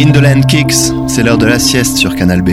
Indolent Kicks, c'est l'heure de la sieste sur Canal B.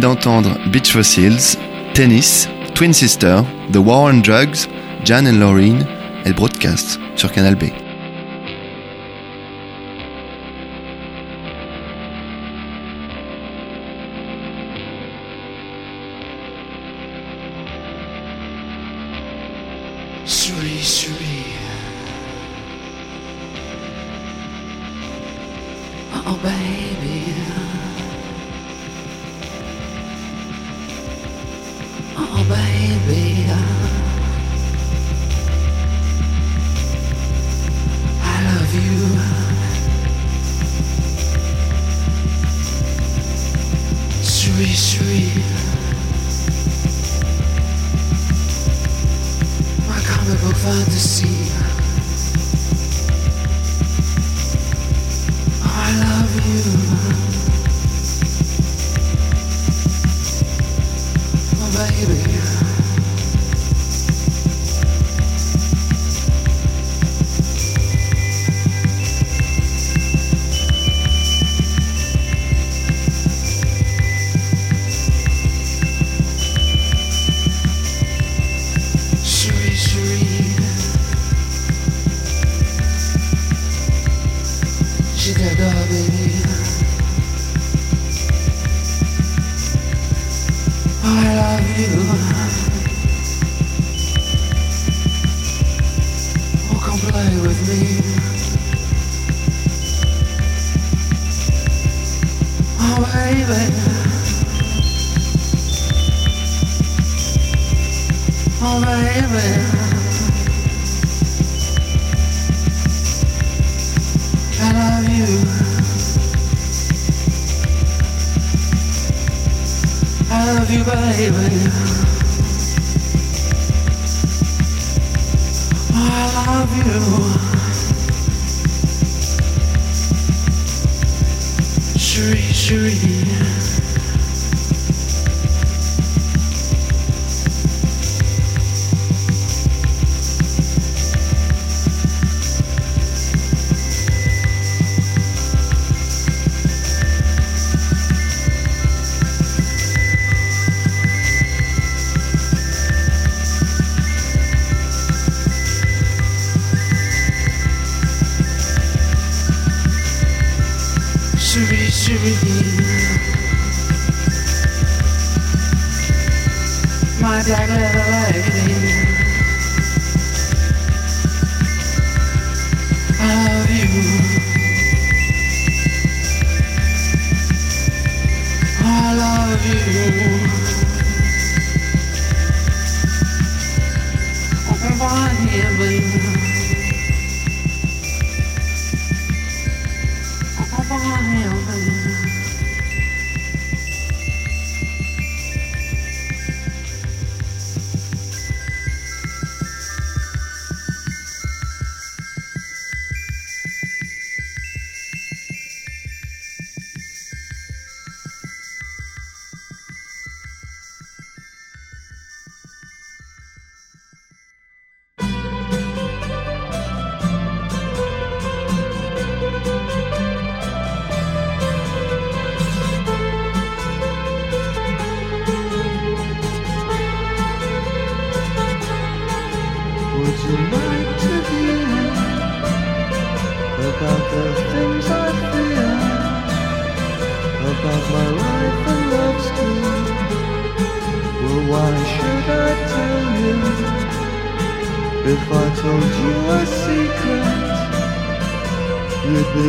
d'entendre Beach Fossils, Tennis, Twin Sister, The War on Drugs, Jan and Laureen et Broadcast sur Canal B.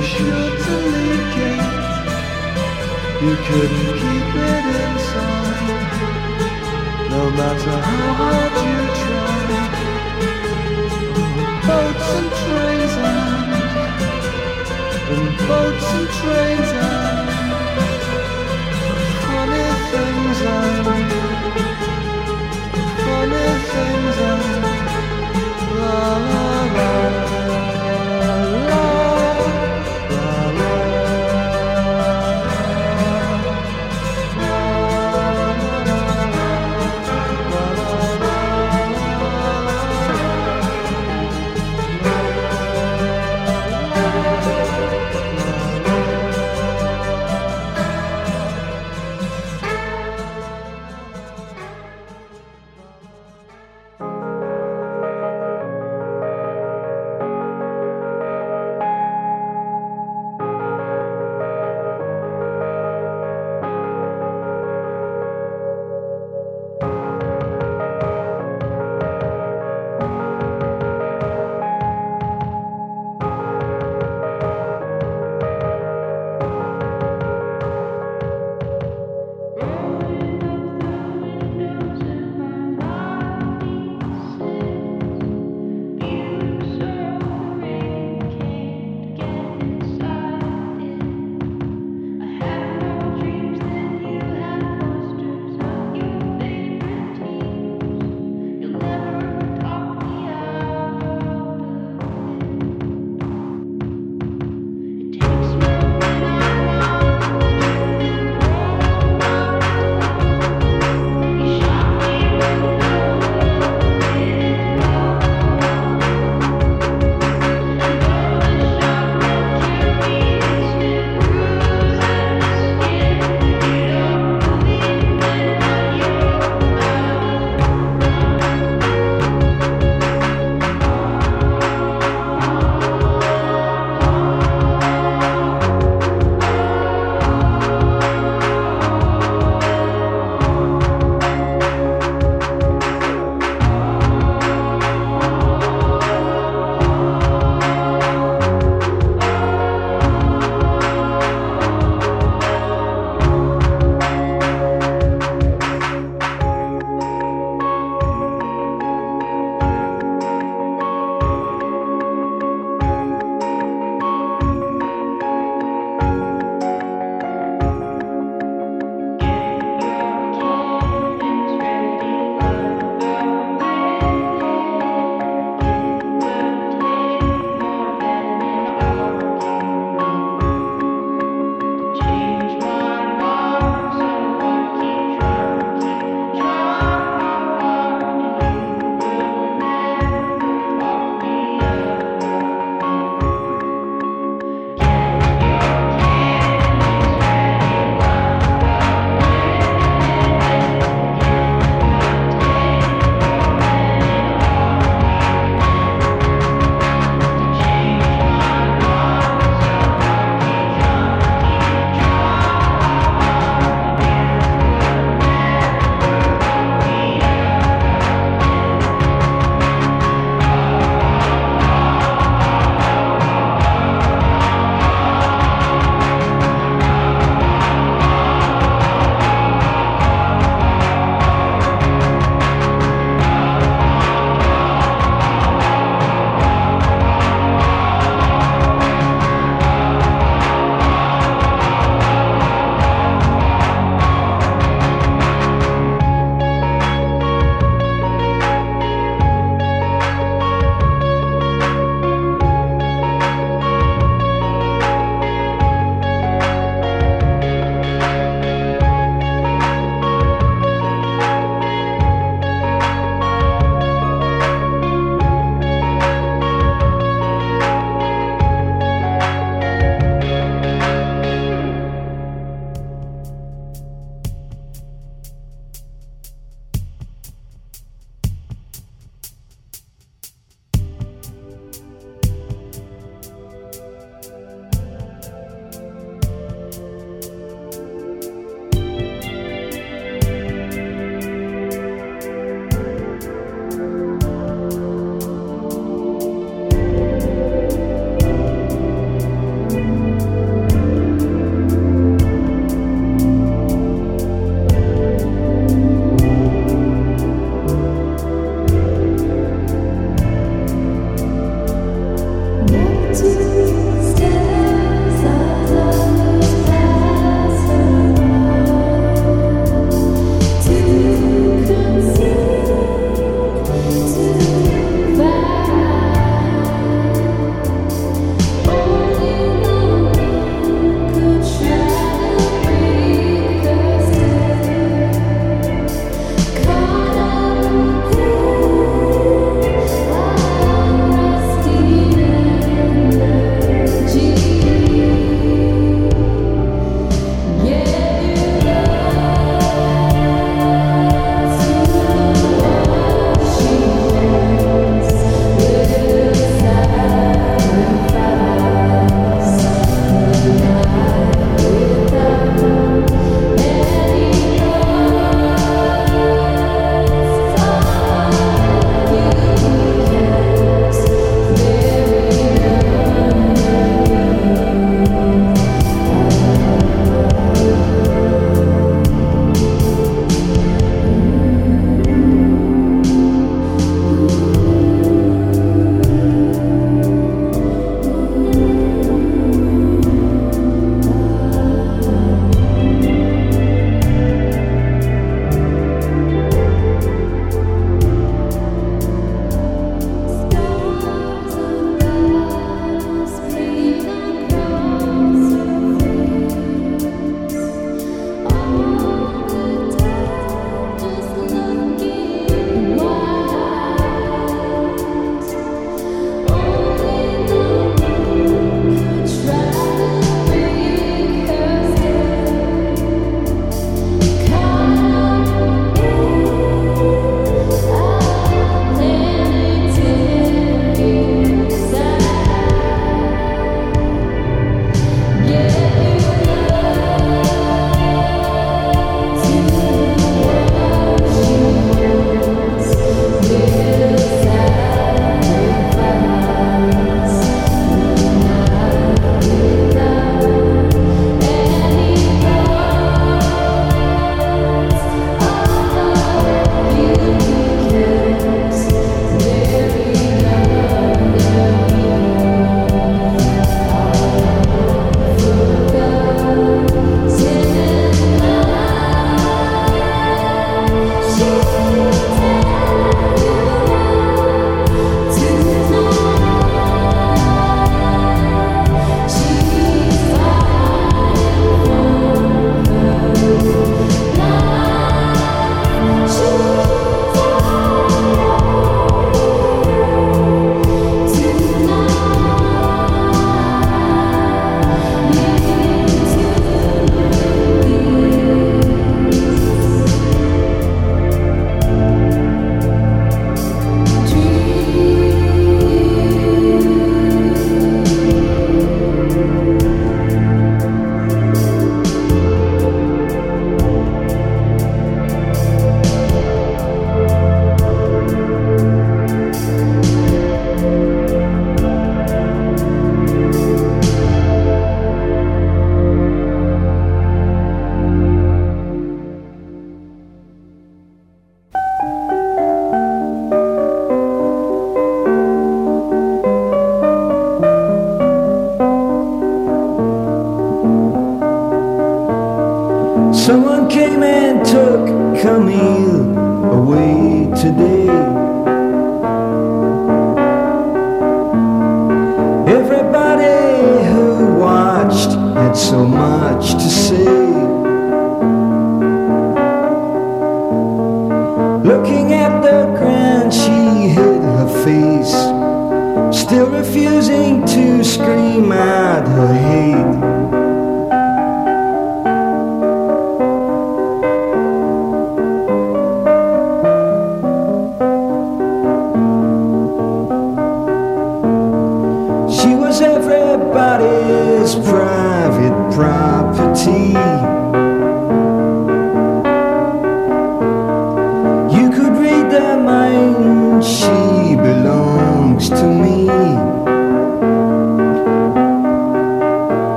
you'd sure to leak it. You couldn't keep it inside, no matter how hard you tried boats and trains and, and boats and trains and funny things and funny things and la la la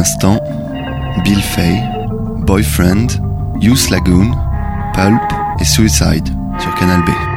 l'instant Bill Fay, Boyfriend, Youth Lagoon, Pulp et Suicide sur Canal B.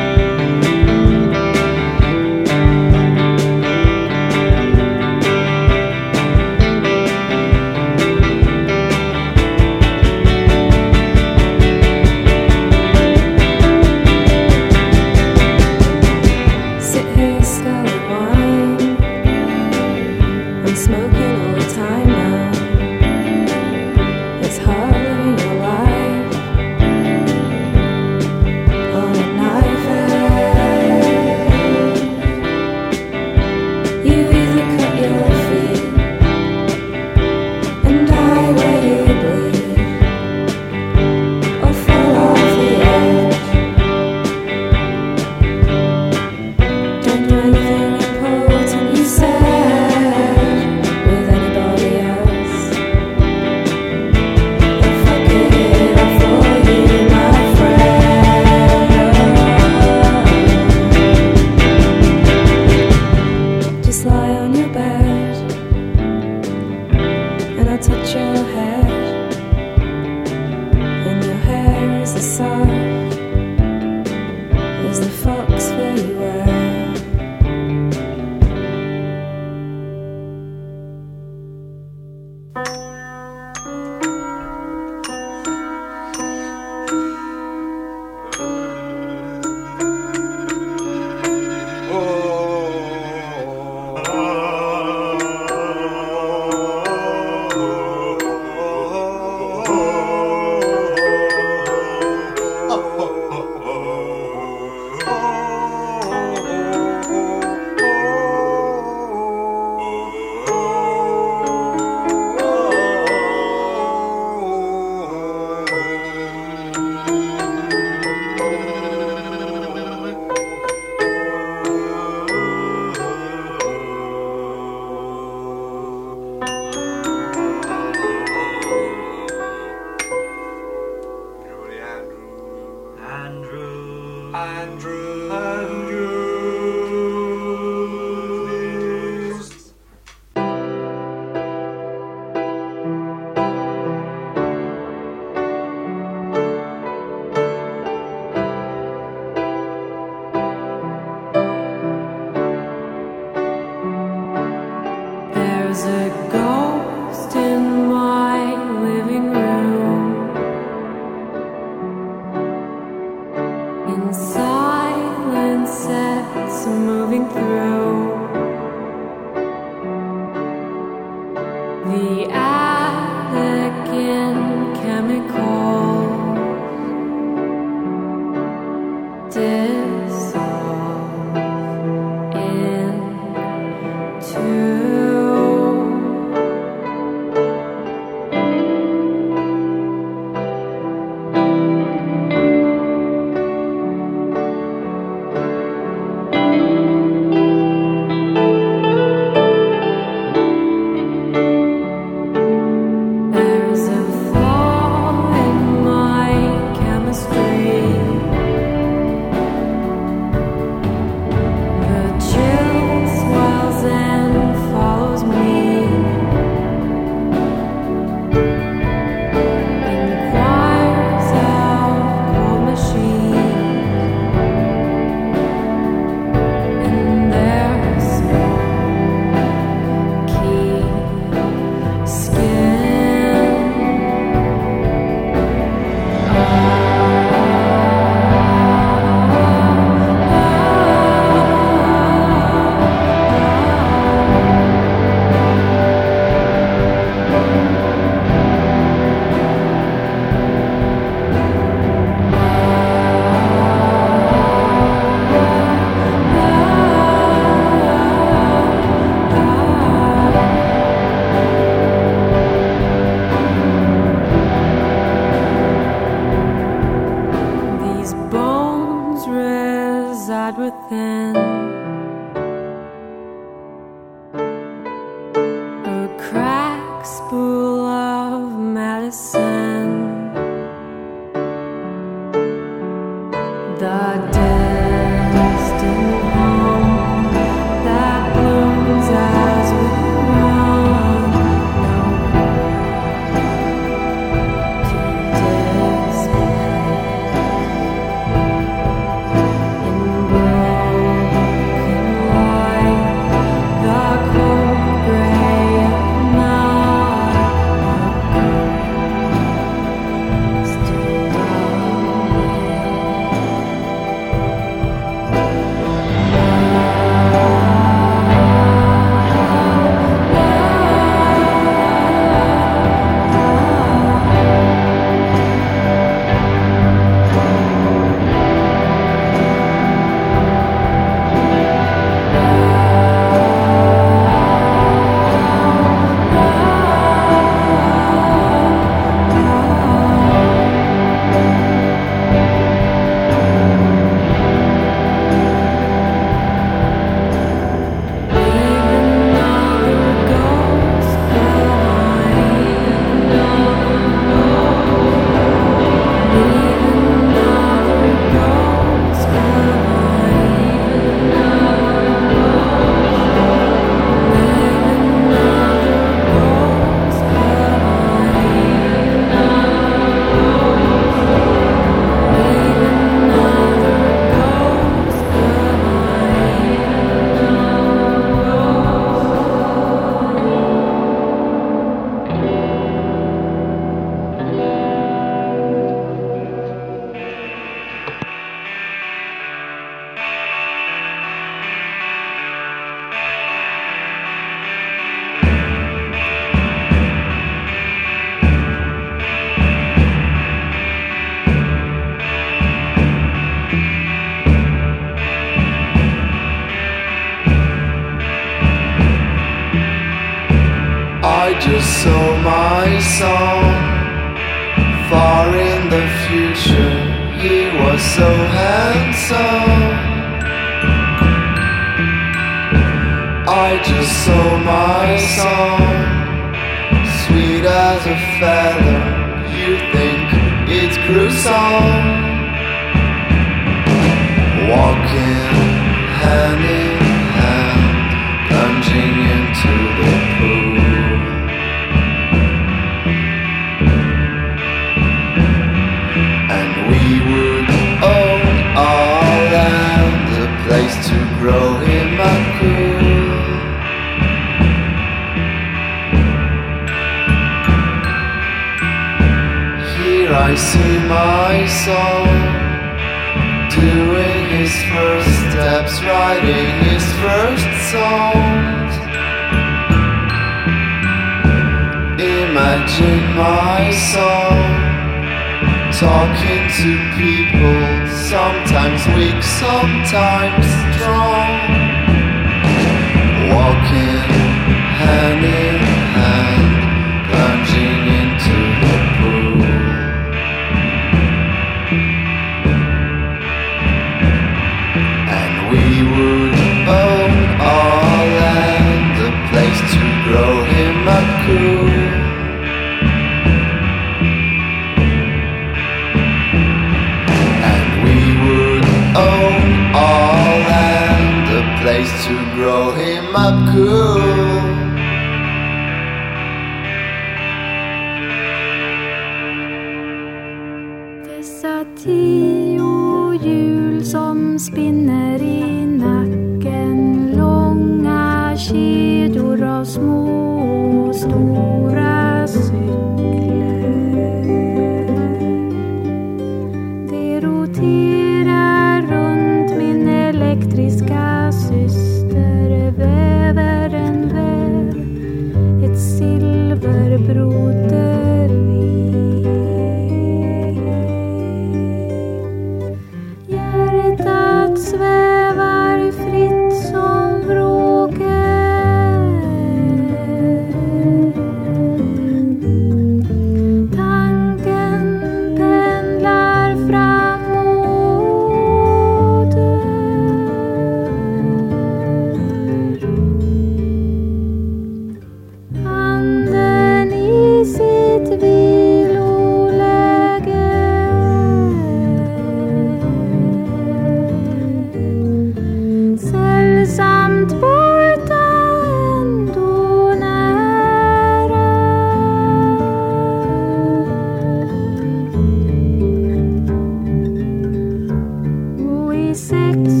Six.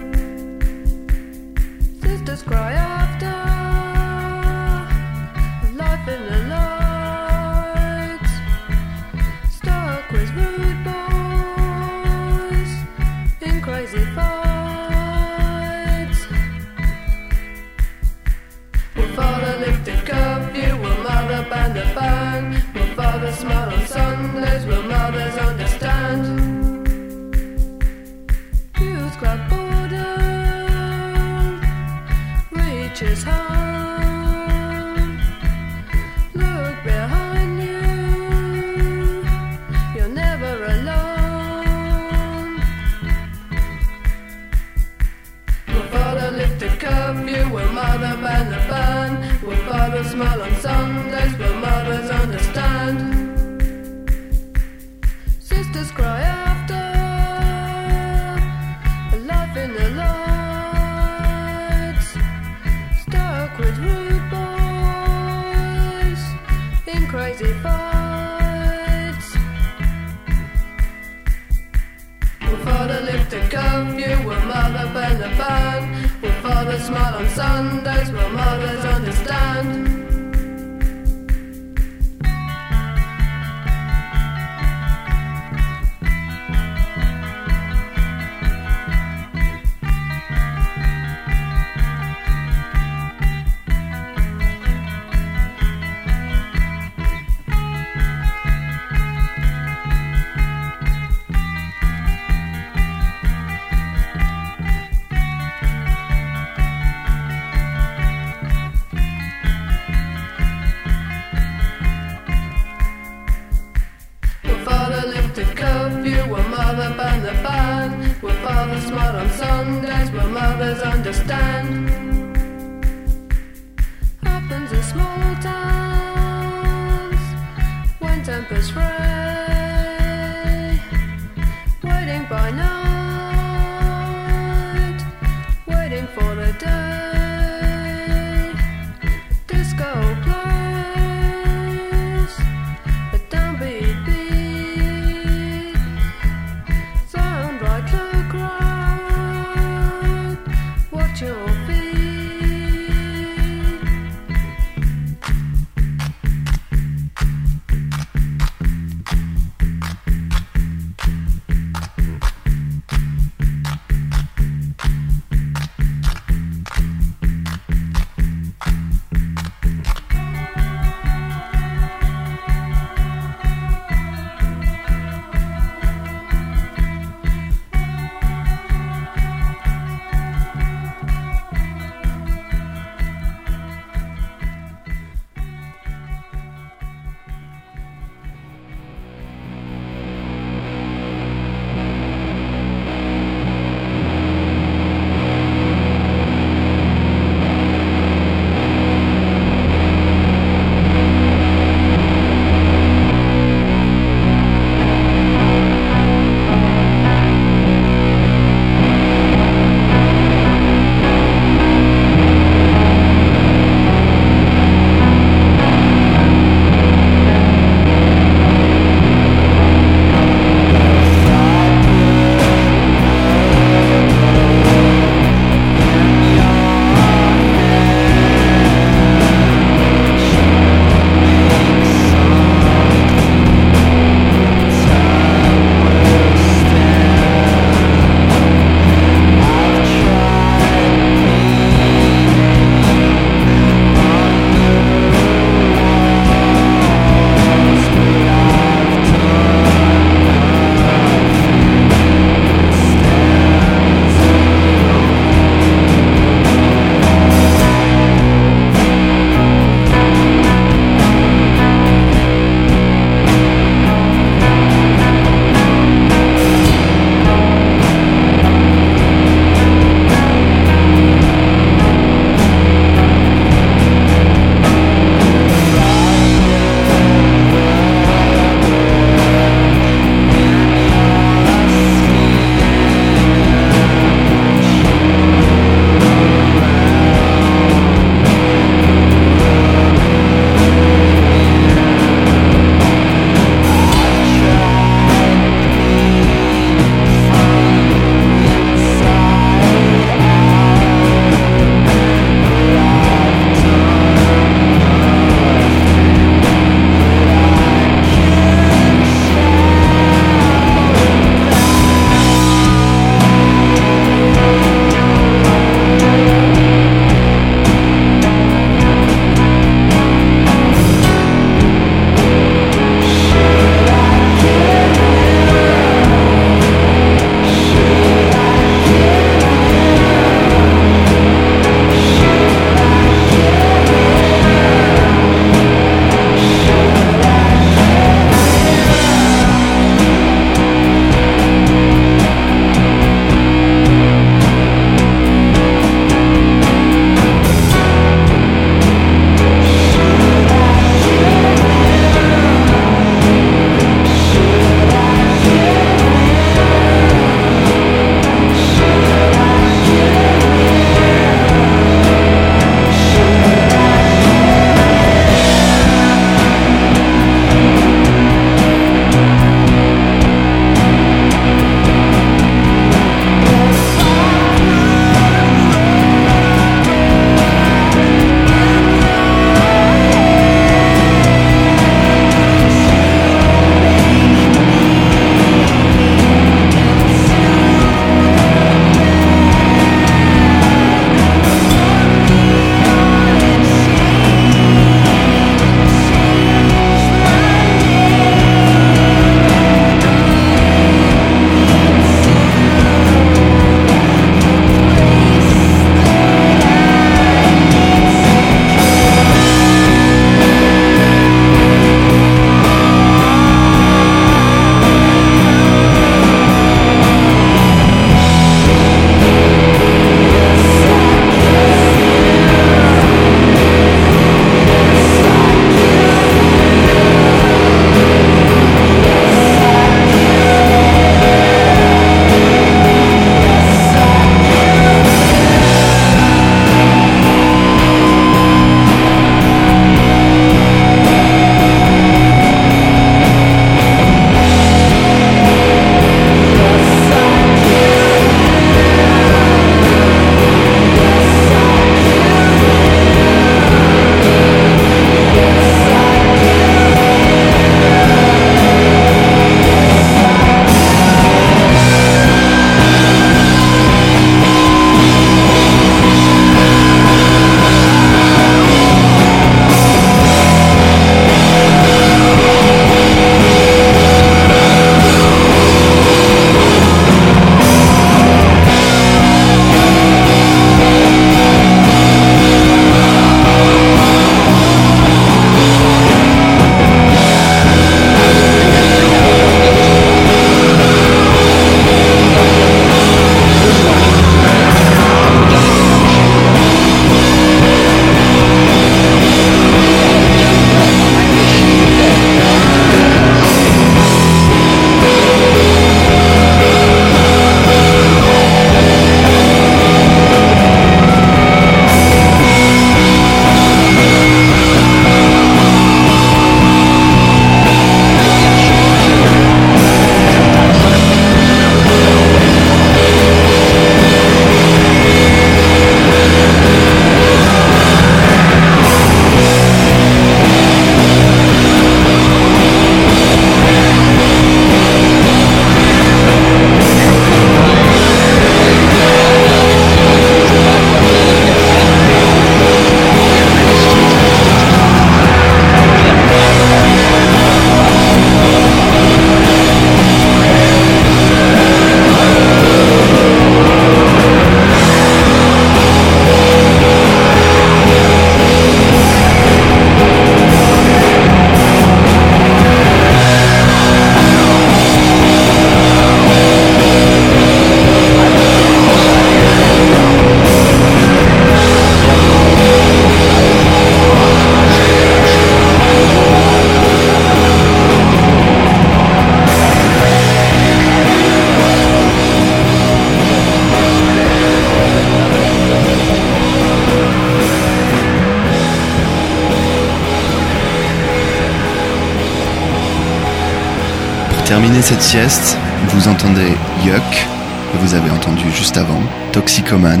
Cette sieste, vous entendez Yuck, que vous avez entendu juste avant, Toxicoman,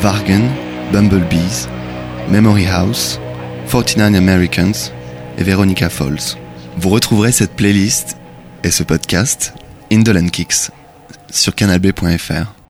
Vargen, Bumblebees, Memory House, 49 Americans et Veronica Falls. Vous retrouverez cette playlist et ce podcast, Indolent Kicks, sur canalb.fr.